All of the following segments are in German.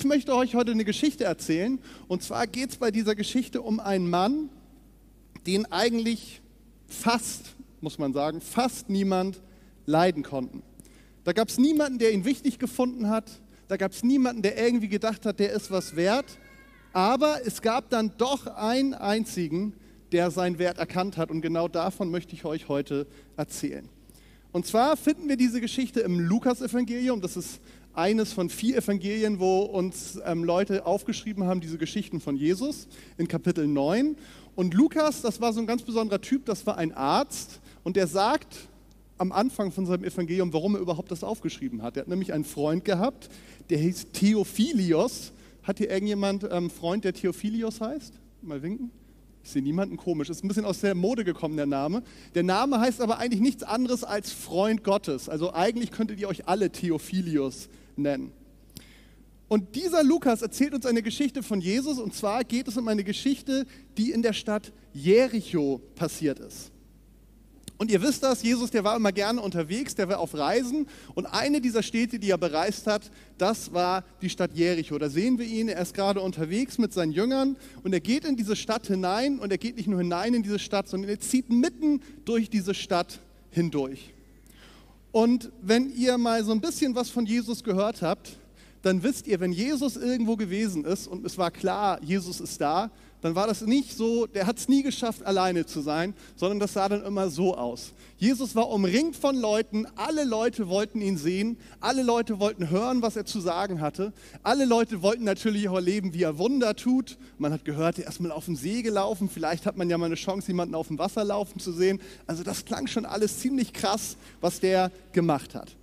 Ich möchte euch heute eine Geschichte erzählen. Und zwar geht es bei dieser Geschichte um einen Mann, den eigentlich fast, muss man sagen, fast niemand leiden konnten. Da gab es niemanden, der ihn wichtig gefunden hat. Da gab es niemanden, der irgendwie gedacht hat, der ist was wert. Aber es gab dann doch einen einzigen, der seinen Wert erkannt hat. Und genau davon möchte ich euch heute erzählen. Und zwar finden wir diese Geschichte im Lukas-Evangelium. Das ist eines von vier Evangelien, wo uns ähm, Leute aufgeschrieben haben, diese Geschichten von Jesus in Kapitel 9. Und Lukas, das war so ein ganz besonderer Typ, das war ein Arzt. Und der sagt am Anfang von seinem Evangelium, warum er überhaupt das aufgeschrieben hat. Er hat nämlich einen Freund gehabt, der hieß Theophilios. Hat hier irgendjemand ähm, Freund, der Theophilios heißt? Mal winken. Ich sehe niemanden komisch. Ist ein bisschen aus der Mode gekommen, der Name. Der Name heißt aber eigentlich nichts anderes als Freund Gottes. Also eigentlich könntet ihr euch alle Theophilius nennen. Und dieser Lukas erzählt uns eine Geschichte von Jesus. Und zwar geht es um eine Geschichte, die in der Stadt Jericho passiert ist. Und ihr wisst das, Jesus, der war immer gerne unterwegs, der war auf Reisen. Und eine dieser Städte, die er bereist hat, das war die Stadt Jericho. Da sehen wir ihn, er ist gerade unterwegs mit seinen Jüngern und er geht in diese Stadt hinein. Und er geht nicht nur hinein in diese Stadt, sondern er zieht mitten durch diese Stadt hindurch. Und wenn ihr mal so ein bisschen was von Jesus gehört habt, dann wisst ihr, wenn Jesus irgendwo gewesen ist und es war klar, Jesus ist da, dann war das nicht so, der hat es nie geschafft, alleine zu sein, sondern das sah dann immer so aus. Jesus war umringt von Leuten, alle Leute wollten ihn sehen, alle Leute wollten hören, was er zu sagen hatte, alle Leute wollten natürlich auch erleben, wie er Wunder tut. Man hat gehört, er ist mal auf dem See gelaufen, vielleicht hat man ja mal eine Chance, jemanden auf dem Wasser laufen zu sehen. Also das klang schon alles ziemlich krass, was der gemacht hat.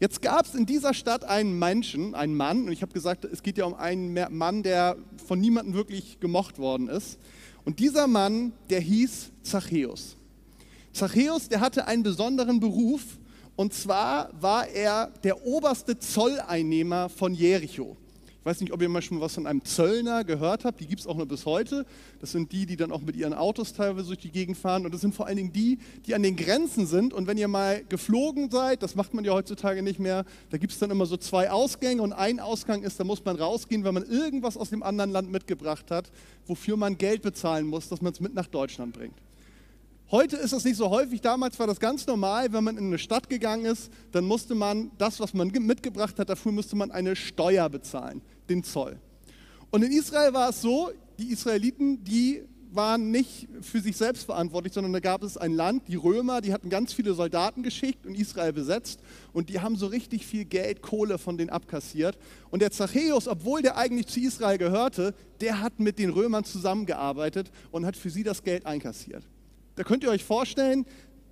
Jetzt gab es in dieser Stadt einen Menschen, einen Mann, und ich habe gesagt, es geht ja um einen Mann, der von niemandem wirklich gemocht worden ist. Und dieser Mann, der hieß Zachäus. Zachäus, der hatte einen besonderen Beruf, und zwar war er der oberste Zolleinnehmer von Jericho. Ich weiß nicht, ob ihr mal schon was von einem Zöllner gehört habt. Die gibt es auch noch bis heute. Das sind die, die dann auch mit ihren Autos teilweise durch die Gegend fahren. Und das sind vor allen Dingen die, die an den Grenzen sind. Und wenn ihr mal geflogen seid, das macht man ja heutzutage nicht mehr, da gibt es dann immer so zwei Ausgänge. Und ein Ausgang ist, da muss man rausgehen, wenn man irgendwas aus dem anderen Land mitgebracht hat, wofür man Geld bezahlen muss, dass man es mit nach Deutschland bringt. Heute ist das nicht so häufig. Damals war das ganz normal, wenn man in eine Stadt gegangen ist, dann musste man das, was man mitgebracht hat, dafür musste man eine Steuer bezahlen, den Zoll. Und in Israel war es so, die Israeliten, die waren nicht für sich selbst verantwortlich, sondern da gab es ein Land, die Römer, die hatten ganz viele Soldaten geschickt und Israel besetzt und die haben so richtig viel Geld, Kohle von denen abkassiert. Und der Zachäus, obwohl der eigentlich zu Israel gehörte, der hat mit den Römern zusammengearbeitet und hat für sie das Geld einkassiert. Da könnt ihr euch vorstellen,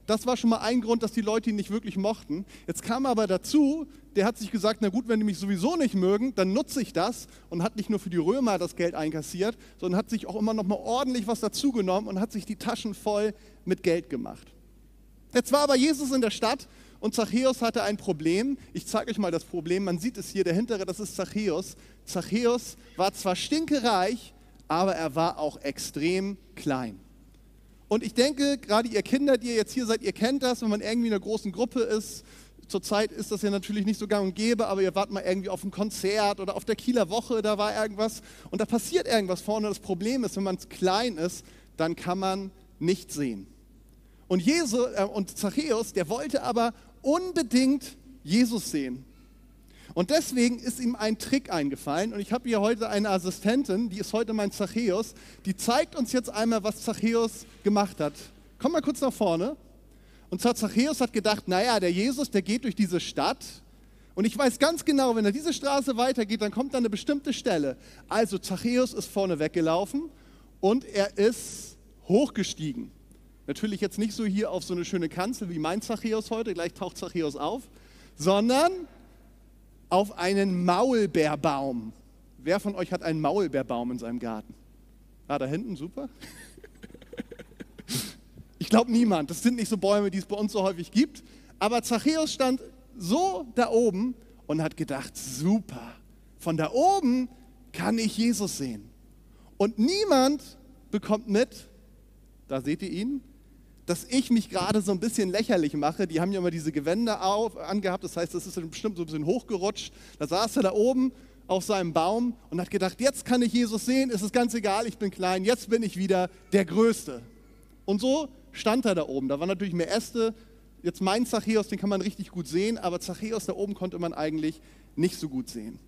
das war schon mal ein Grund, dass die Leute ihn nicht wirklich mochten. Jetzt kam aber dazu, der hat sich gesagt, na gut, wenn die mich sowieso nicht mögen, dann nutze ich das und hat nicht nur für die Römer das Geld einkassiert, sondern hat sich auch immer noch mal ordentlich was dazugenommen und hat sich die Taschen voll mit Geld gemacht. Jetzt war aber Jesus in der Stadt und Zachäus hatte ein Problem. Ich zeige euch mal das Problem. Man sieht es hier, der hintere, das ist Zachäus. Zachäus war zwar stinkereich, aber er war auch extrem klein. Und ich denke, gerade ihr Kinder, die ihr jetzt hier seid, ihr kennt das, wenn man irgendwie in einer großen Gruppe ist. Zurzeit ist das ja natürlich nicht so gang und gäbe, aber ihr wart mal irgendwie auf einem Konzert oder auf der Kieler Woche, da war irgendwas und da passiert irgendwas vorne. Das Problem ist, wenn man klein ist, dann kann man nicht sehen. Und, Jesus, äh, und Zachäus, der wollte aber unbedingt Jesus sehen. Und deswegen ist ihm ein Trick eingefallen. Und ich habe hier heute eine Assistentin, die ist heute mein Zachäus. Die zeigt uns jetzt einmal, was Zachäus gemacht hat. Komm mal kurz nach vorne. Und zwar Zachäus hat gedacht, naja, der Jesus, der geht durch diese Stadt. Und ich weiß ganz genau, wenn er diese Straße weitergeht, dann kommt da eine bestimmte Stelle. Also Zachäus ist vorne weggelaufen und er ist hochgestiegen. Natürlich jetzt nicht so hier auf so eine schöne Kanzel wie mein Zachäus heute, gleich taucht Zachäus auf, sondern auf einen Maulbeerbaum. Wer von euch hat einen Maulbeerbaum in seinem Garten? Ah, da hinten, super. Ich glaube niemand. Das sind nicht so Bäume, die es bei uns so häufig gibt. Aber Zachäus stand so da oben und hat gedacht, super, von da oben kann ich Jesus sehen. Und niemand bekommt mit, da seht ihr ihn, dass ich mich gerade so ein bisschen lächerlich mache. Die haben ja immer diese Gewänder auf, angehabt, das heißt, das ist bestimmt so ein bisschen hochgerutscht. Da saß er da oben auf seinem Baum und hat gedacht, jetzt kann ich Jesus sehen, es ist ganz egal, ich bin klein, jetzt bin ich wieder der Größte. Und so stand er da oben. Da waren natürlich mehr Äste. Jetzt mein Zachäus, den kann man richtig gut sehen, aber Zachäus da oben konnte man eigentlich nicht so gut sehen.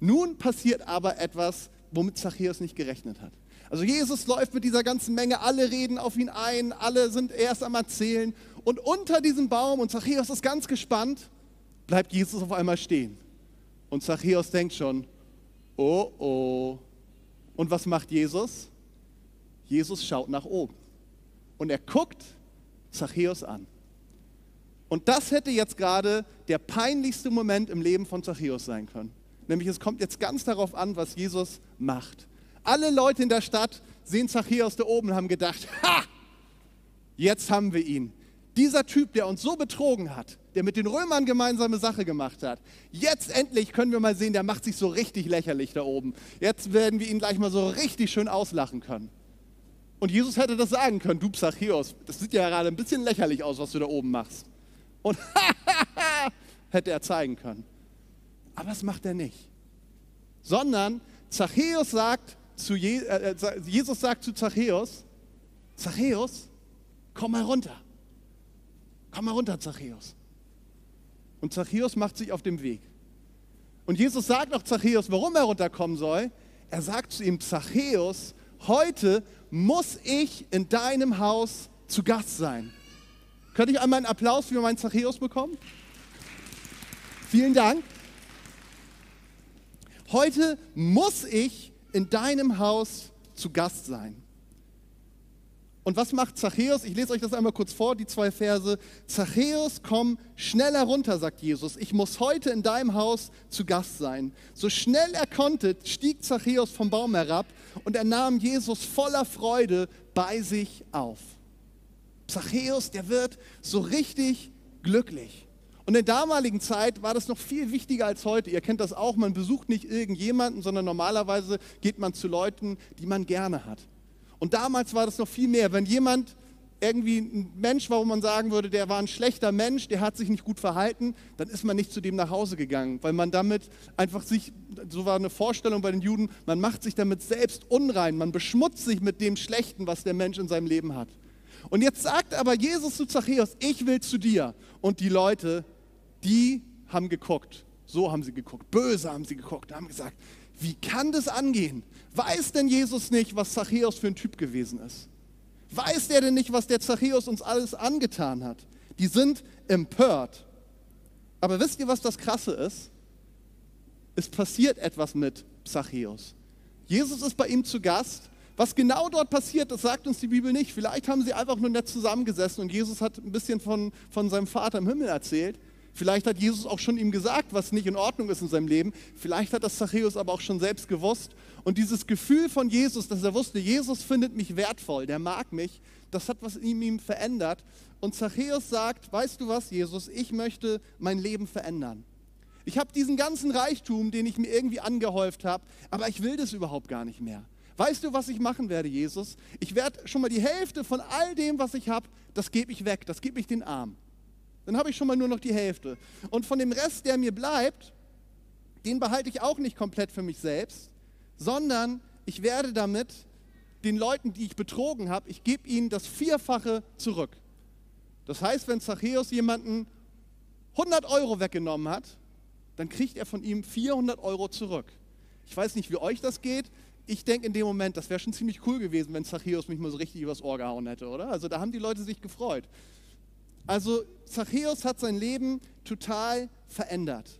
Nun passiert aber etwas, womit Zachäus nicht gerechnet hat. Also Jesus läuft mit dieser ganzen Menge, alle reden auf ihn ein, alle sind erst am Erzählen. Und unter diesem Baum, und Zachäus ist ganz gespannt, bleibt Jesus auf einmal stehen. Und Zachäus denkt schon, oh oh. Und was macht Jesus? Jesus schaut nach oben. Und er guckt Zachäus an. Und das hätte jetzt gerade der peinlichste Moment im Leben von Zachäus sein können. Nämlich es kommt jetzt ganz darauf an, was Jesus macht. Alle Leute in der Stadt sehen Zachäus da oben und haben gedacht, ha, jetzt haben wir ihn. Dieser Typ, der uns so betrogen hat, der mit den Römern gemeinsame Sache gemacht hat, jetzt endlich können wir mal sehen, der macht sich so richtig lächerlich da oben. Jetzt werden wir ihn gleich mal so richtig schön auslachen können. Und Jesus hätte das sagen können, du Zachäus, das sieht ja gerade ein bisschen lächerlich aus, was du da oben machst. Und hätte er zeigen können. Aber das macht er nicht. Sondern Zachäus sagt zu Je äh, äh Jesus sagt zu Zachäus, Zachäus, komm mal runter. Komm mal runter, Zachäus. Und Zachäus macht sich auf den Weg. Und Jesus sagt auch Zachäus, warum er runterkommen soll. Er sagt zu ihm, Zachäus, heute muss ich in deinem Haus zu Gast sein. Könnte ich einmal einen Applaus für meinen Zachäus bekommen? Vielen Dank. Heute muss ich in deinem Haus zu Gast sein. Und was macht Zachäus? Ich lese euch das einmal kurz vor, die zwei Verse. Zachäus, komm schnell herunter, sagt Jesus. Ich muss heute in deinem Haus zu Gast sein. So schnell er konnte, stieg Zachäus vom Baum herab und er nahm Jesus voller Freude bei sich auf. Zachäus, der wird so richtig glücklich. Und in der damaligen Zeit war das noch viel wichtiger als heute. Ihr kennt das auch, man besucht nicht irgendjemanden, sondern normalerweise geht man zu Leuten, die man gerne hat. Und damals war das noch viel mehr. Wenn jemand irgendwie ein Mensch war, wo man sagen würde, der war ein schlechter Mensch, der hat sich nicht gut verhalten, dann ist man nicht zu dem nach Hause gegangen, weil man damit einfach sich, so war eine Vorstellung bei den Juden, man macht sich damit selbst unrein, man beschmutzt sich mit dem Schlechten, was der Mensch in seinem Leben hat. Und jetzt sagt aber Jesus zu Zachäus, ich will zu dir. Und die Leute, die haben geguckt, so haben sie geguckt, böse haben sie geguckt, haben gesagt, wie kann das angehen? Weiß denn Jesus nicht, was Zachäus für ein Typ gewesen ist? Weiß der denn nicht, was der Zachäus uns alles angetan hat? Die sind empört. Aber wisst ihr, was das Krasse ist? Es passiert etwas mit Zachäus. Jesus ist bei ihm zu Gast. Was genau dort passiert, das sagt uns die Bibel nicht. Vielleicht haben sie einfach nur nett zusammengesessen und Jesus hat ein bisschen von, von seinem Vater im Himmel erzählt. Vielleicht hat Jesus auch schon ihm gesagt, was nicht in Ordnung ist in seinem Leben. Vielleicht hat das Zachäus aber auch schon selbst gewusst. Und dieses Gefühl von Jesus, dass er wusste, Jesus findet mich wertvoll, der mag mich, das hat was in ihm verändert. Und Zachäus sagt, weißt du was, Jesus, ich möchte mein Leben verändern. Ich habe diesen ganzen Reichtum, den ich mir irgendwie angehäuft habe, aber ich will das überhaupt gar nicht mehr. Weißt du, was ich machen werde, Jesus? Ich werde schon mal die Hälfte von all dem, was ich habe, das gebe ich weg, das gebe ich den Arm. Dann habe ich schon mal nur noch die Hälfte. Und von dem Rest, der mir bleibt, den behalte ich auch nicht komplett für mich selbst, sondern ich werde damit den Leuten, die ich betrogen habe, ich gebe ihnen das Vierfache zurück. Das heißt, wenn Zachäus jemanden 100 Euro weggenommen hat, dann kriegt er von ihm 400 Euro zurück. Ich weiß nicht, wie euch das geht. Ich denke in dem Moment, das wäre schon ziemlich cool gewesen, wenn Zachäus mich mal so richtig übers Ohr gehauen hätte, oder? Also da haben die Leute sich gefreut. Also Zachäus hat sein Leben total verändert.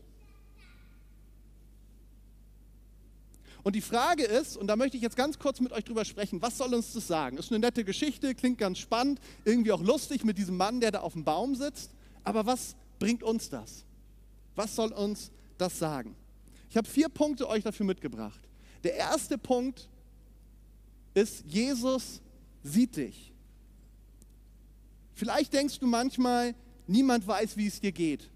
Und die Frage ist, und da möchte ich jetzt ganz kurz mit euch drüber sprechen, was soll uns das sagen? Ist eine nette Geschichte, klingt ganz spannend, irgendwie auch lustig mit diesem Mann, der da auf dem Baum sitzt. Aber was bringt uns das? Was soll uns das sagen? Ich habe vier Punkte euch dafür mitgebracht. Der erste Punkt ist, Jesus sieht dich. Vielleicht denkst du manchmal, niemand weiß, wie es dir geht.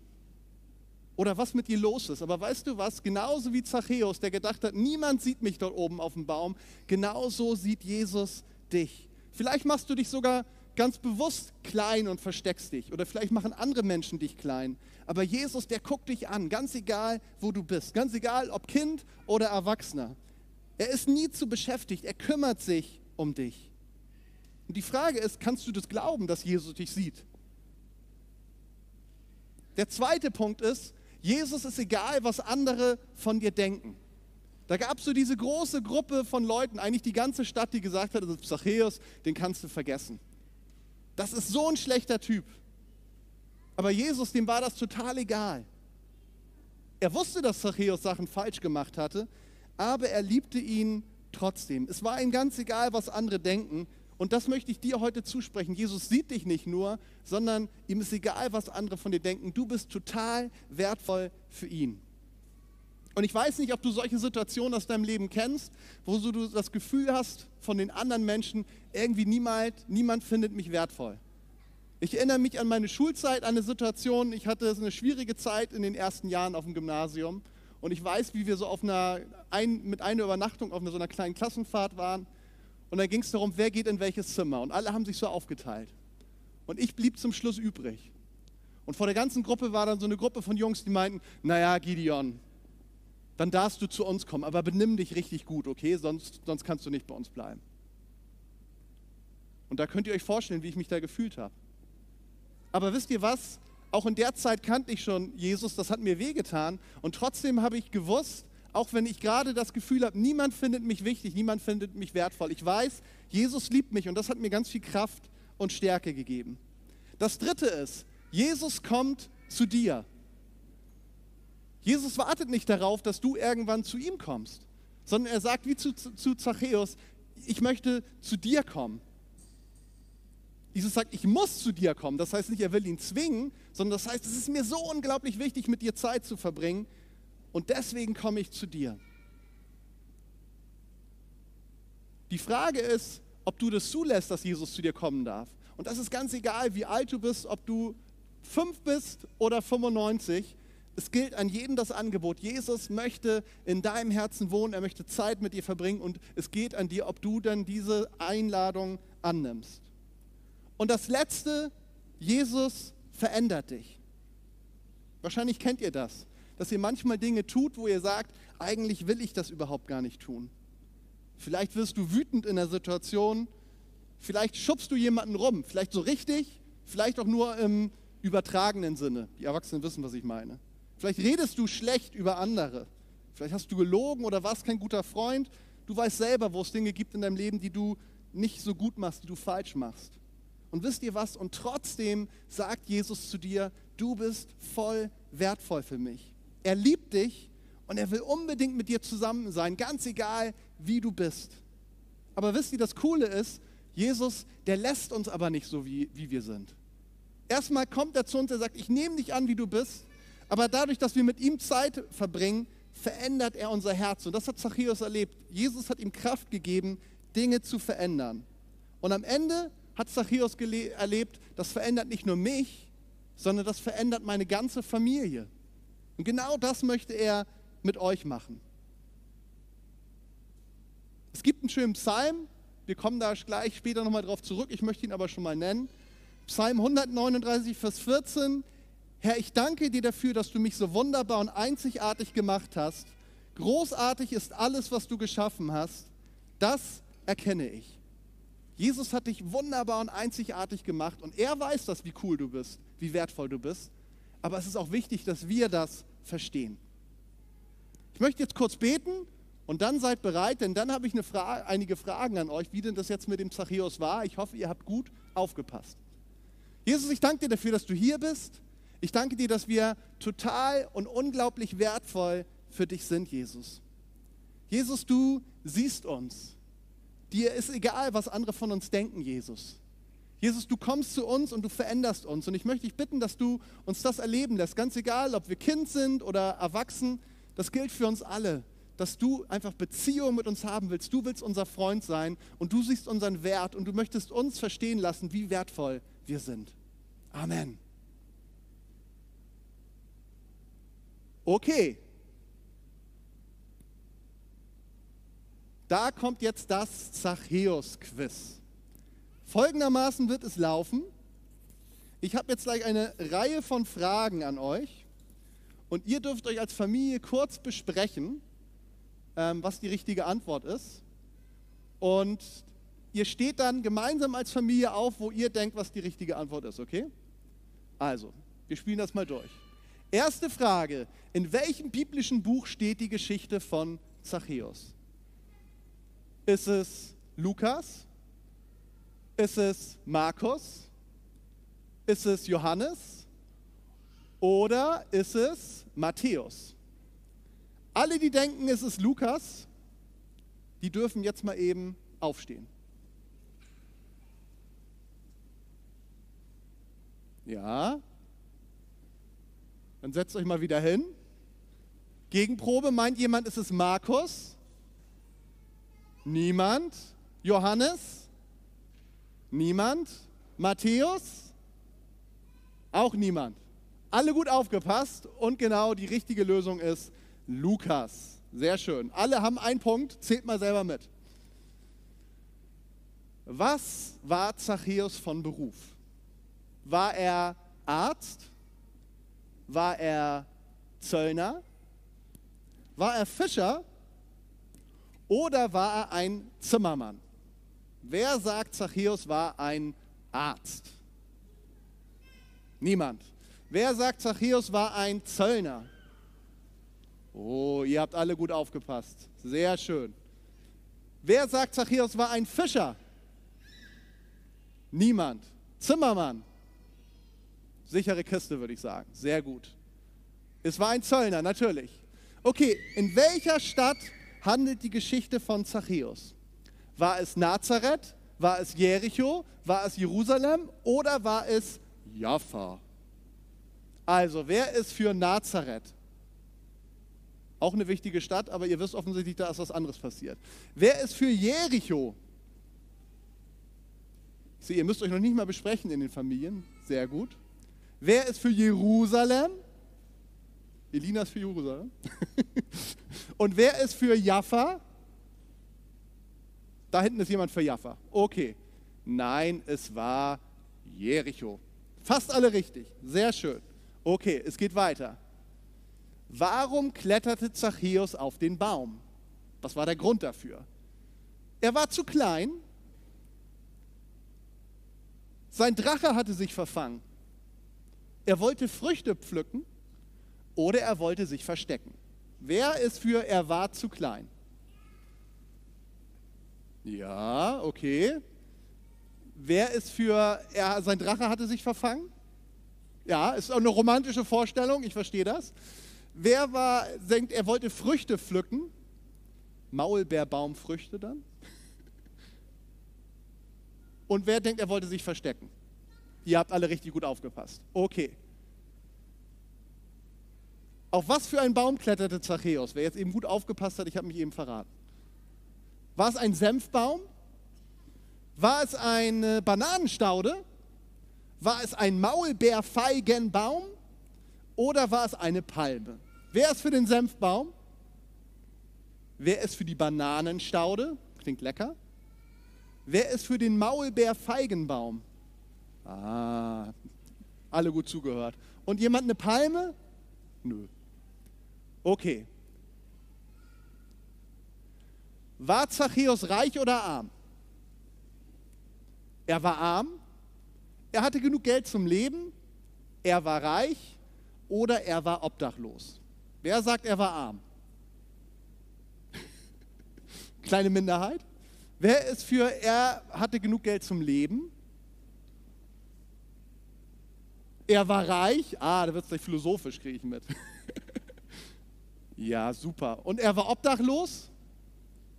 Oder was mit dir los ist. Aber weißt du was? Genauso wie Zachäus, der gedacht hat, niemand sieht mich dort oben auf dem Baum, genauso sieht Jesus dich. Vielleicht machst du dich sogar ganz bewusst klein und versteckst dich. Oder vielleicht machen andere Menschen dich klein. Aber Jesus, der guckt dich an, ganz egal, wo du bist. Ganz egal, ob Kind oder Erwachsener. Er ist nie zu beschäftigt. Er kümmert sich um dich. Und die Frage ist, kannst du das glauben, dass Jesus dich sieht? Der zweite Punkt ist, Jesus ist egal, was andere von dir denken. Da gab es so diese große Gruppe von Leuten, eigentlich die ganze Stadt, die gesagt hat, ist Zachäus, den kannst du vergessen. Das ist so ein schlechter Typ. Aber Jesus, dem war das total egal. Er wusste, dass Zachäus Sachen falsch gemacht hatte, aber er liebte ihn trotzdem. Es war ihm ganz egal, was andere denken. Und das möchte ich dir heute zusprechen. Jesus sieht dich nicht nur, sondern ihm ist egal, was andere von dir denken. Du bist total wertvoll für ihn. Und ich weiß nicht, ob du solche Situationen aus deinem Leben kennst, wo du das Gefühl hast von den anderen Menschen, irgendwie niemand, niemand findet mich wertvoll. Ich erinnere mich an meine Schulzeit, an eine Situation, ich hatte eine schwierige Zeit in den ersten Jahren auf dem Gymnasium und ich weiß, wie wir so auf einer, ein, mit einer Übernachtung auf einer, so einer kleinen Klassenfahrt waren und da ging es darum, wer geht in welches Zimmer und alle haben sich so aufgeteilt. Und ich blieb zum Schluss übrig. Und vor der ganzen Gruppe war dann so eine Gruppe von Jungs, die meinten, naja, Gideon, dann darfst du zu uns kommen, aber benimm dich richtig gut, okay? Sonst, sonst kannst du nicht bei uns bleiben. Und da könnt ihr euch vorstellen, wie ich mich da gefühlt habe. Aber wisst ihr was? Auch in der Zeit kannte ich schon Jesus, das hat mir wehgetan. Und trotzdem habe ich gewusst, auch wenn ich gerade das Gefühl habe, niemand findet mich wichtig, niemand findet mich wertvoll. Ich weiß, Jesus liebt mich und das hat mir ganz viel Kraft und Stärke gegeben. Das Dritte ist, Jesus kommt zu dir. Jesus wartet nicht darauf, dass du irgendwann zu ihm kommst, sondern er sagt wie zu, zu Zachäus, ich möchte zu dir kommen. Jesus sagt, ich muss zu dir kommen. Das heißt nicht, er will ihn zwingen, sondern das heißt, es ist mir so unglaublich wichtig, mit dir Zeit zu verbringen und deswegen komme ich zu dir. Die Frage ist, ob du das zulässt, dass Jesus zu dir kommen darf. Und das ist ganz egal, wie alt du bist, ob du fünf bist oder 95. Es gilt an jeden das Angebot. Jesus möchte in deinem Herzen wohnen, er möchte Zeit mit dir verbringen und es geht an dir, ob du dann diese Einladung annimmst. Und das Letzte, Jesus verändert dich. Wahrscheinlich kennt ihr das, dass ihr manchmal Dinge tut, wo ihr sagt, eigentlich will ich das überhaupt gar nicht tun. Vielleicht wirst du wütend in der Situation, vielleicht schubst du jemanden rum, vielleicht so richtig, vielleicht auch nur im übertragenen Sinne. Die Erwachsenen wissen, was ich meine. Vielleicht redest du schlecht über andere. Vielleicht hast du gelogen oder warst kein guter Freund. Du weißt selber, wo es Dinge gibt in deinem Leben, die du nicht so gut machst, die du falsch machst. Und wisst ihr was? Und trotzdem sagt Jesus zu dir, du bist voll wertvoll für mich. Er liebt dich und er will unbedingt mit dir zusammen sein, ganz egal, wie du bist. Aber wisst ihr, das Coole ist, Jesus, der lässt uns aber nicht so, wie, wie wir sind. Erstmal kommt er zu uns, er sagt, ich nehme dich an, wie du bist aber dadurch, dass wir mit ihm Zeit verbringen, verändert er unser Herz. Und das hat Zachäus erlebt. Jesus hat ihm Kraft gegeben, Dinge zu verändern. Und am Ende hat Zachäus erlebt, das verändert nicht nur mich, sondern das verändert meine ganze Familie. Und genau das möchte er mit euch machen. Es gibt einen schönen Psalm, wir kommen da gleich später nochmal drauf zurück, ich möchte ihn aber schon mal nennen. Psalm 139, Vers 14. Herr, ich danke dir dafür, dass du mich so wunderbar und einzigartig gemacht hast. Großartig ist alles, was du geschaffen hast. Das erkenne ich. Jesus hat dich wunderbar und einzigartig gemacht und er weiß das, wie cool du bist, wie wertvoll du bist. Aber es ist auch wichtig, dass wir das verstehen. Ich möchte jetzt kurz beten und dann seid bereit, denn dann habe ich Frage, einige Fragen an euch, wie denn das jetzt mit dem Zachäus war. Ich hoffe, ihr habt gut aufgepasst. Jesus, ich danke dir dafür, dass du hier bist. Ich danke dir, dass wir total und unglaublich wertvoll für dich sind, Jesus. Jesus, du siehst uns. Dir ist egal, was andere von uns denken, Jesus. Jesus, du kommst zu uns und du veränderst uns. Und ich möchte dich bitten, dass du uns das erleben lässt. Ganz egal, ob wir Kind sind oder erwachsen, das gilt für uns alle. Dass du einfach Beziehung mit uns haben willst. Du willst unser Freund sein und du siehst unseren Wert und du möchtest uns verstehen lassen, wie wertvoll wir sind. Amen. Okay. Da kommt jetzt das Zachäus-Quiz. Folgendermaßen wird es laufen. Ich habe jetzt gleich eine Reihe von Fragen an euch und ihr dürft euch als Familie kurz besprechen, ähm, was die richtige Antwort ist. Und ihr steht dann gemeinsam als Familie auf, wo ihr denkt, was die richtige Antwort ist, okay? Also, wir spielen das mal durch. Erste Frage, in welchem biblischen Buch steht die Geschichte von Zachäus? Ist es Lukas? Ist es Markus? Ist es Johannes? Oder ist es Matthäus? Alle, die denken, es ist Lukas, die dürfen jetzt mal eben aufstehen. Ja. Dann setzt euch mal wieder hin. Gegenprobe, meint jemand, ist es Markus? Niemand. Johannes? Niemand. Matthäus? Auch niemand. Alle gut aufgepasst und genau die richtige Lösung ist Lukas. Sehr schön. Alle haben einen Punkt, zählt mal selber mit. Was war Zachäus von Beruf? War er Arzt? War er Zöllner? War er Fischer? Oder war er ein Zimmermann? Wer sagt, Zachäus war ein Arzt? Niemand. Wer sagt, Zachäus war ein Zöllner? Oh, ihr habt alle gut aufgepasst. Sehr schön. Wer sagt, Zachäus war ein Fischer? Niemand. Zimmermann? Sichere Kiste, würde ich sagen. Sehr gut. Es war ein Zöllner, natürlich. Okay, in welcher Stadt handelt die Geschichte von Zachäus? War es Nazareth? War es Jericho? War es Jerusalem? Oder war es Jaffa? Also, wer ist für Nazareth? Auch eine wichtige Stadt, aber ihr wisst offensichtlich, da ist was anderes passiert. Wer ist für Jericho? Sie, ihr müsst euch noch nicht mal besprechen in den Familien. Sehr gut. Wer ist für Jerusalem? Elina ist für Jerusalem. Und wer ist für Jaffa? Da hinten ist jemand für Jaffa. Okay. Nein, es war Jericho. Fast alle richtig. Sehr schön. Okay, es geht weiter. Warum kletterte Zachäus auf den Baum? Was war der Grund dafür? Er war zu klein. Sein Drache hatte sich verfangen. Er wollte Früchte pflücken oder er wollte sich verstecken. Wer ist für er war zu klein? Ja, okay. Wer ist für er sein Drache hatte sich verfangen? Ja, ist auch eine romantische Vorstellung, ich verstehe das. Wer war denkt, er wollte Früchte pflücken? Maulbeerbaumfrüchte dann? Und wer denkt, er wollte sich verstecken? Ihr habt alle richtig gut aufgepasst. Okay. Auf was für einen Baum kletterte Zachäus? Wer jetzt eben gut aufgepasst hat, ich habe mich eben verraten. War es ein Senfbaum? War es eine Bananenstaude? War es ein Maulbeerfeigenbaum? Oder war es eine Palme? Wer ist für den Senfbaum? Wer ist für die Bananenstaude? Klingt lecker. Wer ist für den Maulbeerfeigenbaum? Ah, alle gut zugehört. Und jemand eine Palme? Nö. Okay. War Zachäus reich oder arm? Er war arm. Er hatte genug Geld zum Leben. Er war reich oder er war obdachlos. Wer sagt, er war arm? Kleine Minderheit. Wer ist für, er hatte genug Geld zum Leben? Er war reich. Ah, da wird es gleich philosophisch, kriege ich mit. ja, super. Und er war obdachlos?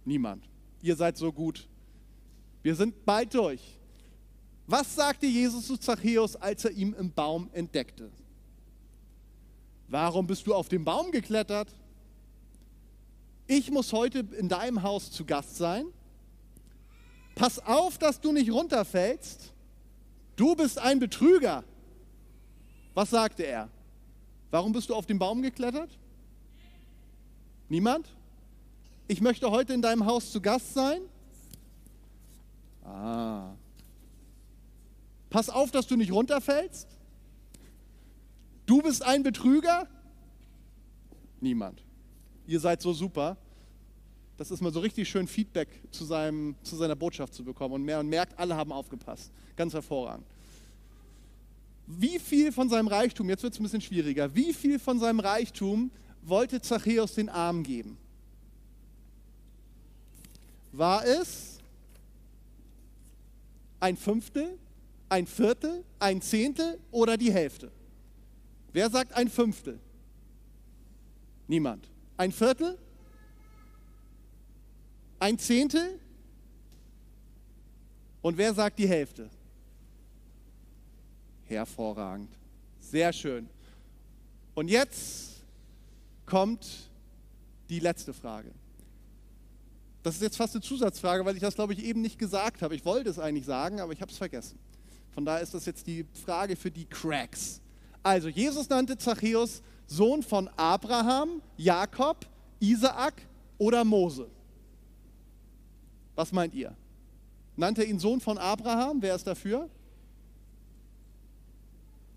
Niemand. Ihr seid so gut. Wir sind bald durch. Was sagte Jesus zu Zachäus, als er ihn im Baum entdeckte? Warum bist du auf den Baum geklettert? Ich muss heute in deinem Haus zu Gast sein. Pass auf, dass du nicht runterfällst. Du bist ein Betrüger. Was sagte er? Warum bist du auf den Baum geklettert? Niemand? Ich möchte heute in deinem Haus zu Gast sein. Ah. Pass auf, dass du nicht runterfällst. Du bist ein Betrüger. Niemand. Ihr seid so super. Das ist mal so richtig schön Feedback zu, seinem, zu seiner Botschaft zu bekommen. Und man merkt, alle haben aufgepasst. Ganz hervorragend. Wie viel von seinem Reichtum, jetzt wird es ein bisschen schwieriger, wie viel von seinem Reichtum wollte Zachäus den Armen geben? War es ein Fünftel, ein Viertel, ein Zehntel oder die Hälfte? Wer sagt ein Fünftel? Niemand. Ein Viertel? Ein Zehntel? Und wer sagt die Hälfte? Hervorragend. Sehr schön. Und jetzt kommt die letzte Frage. Das ist jetzt fast eine Zusatzfrage, weil ich das, glaube ich, eben nicht gesagt habe. Ich wollte es eigentlich sagen, aber ich habe es vergessen. Von daher ist das jetzt die Frage für die Cracks. Also, Jesus nannte Zachäus Sohn von Abraham, Jakob, Isaak oder Mose. Was meint ihr? Nannte ihn Sohn von Abraham? Wer ist dafür?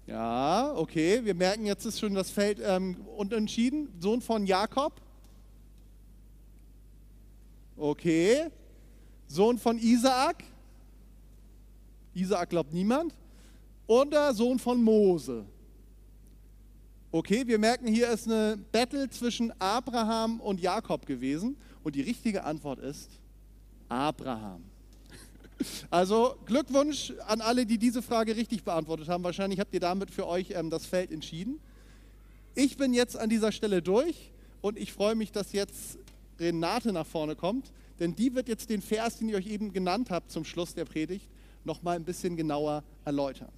Ja, okay. Wir merken, jetzt ist schon das Feld ähm, unentschieden. Sohn von Jakob? Okay. Sohn von Isaak? Isaak glaubt niemand. Oder Sohn von Mose? Okay, wir merken, hier ist eine Battle zwischen Abraham und Jakob gewesen. Und die richtige Antwort ist Abraham. Also Glückwunsch an alle, die diese Frage richtig beantwortet haben. Wahrscheinlich habt ihr damit für euch ähm, das Feld entschieden. Ich bin jetzt an dieser Stelle durch und ich freue mich, dass jetzt Renate nach vorne kommt, denn die wird jetzt den Vers, den ich euch eben genannt habe zum Schluss der Predigt, noch mal ein bisschen genauer erläutern.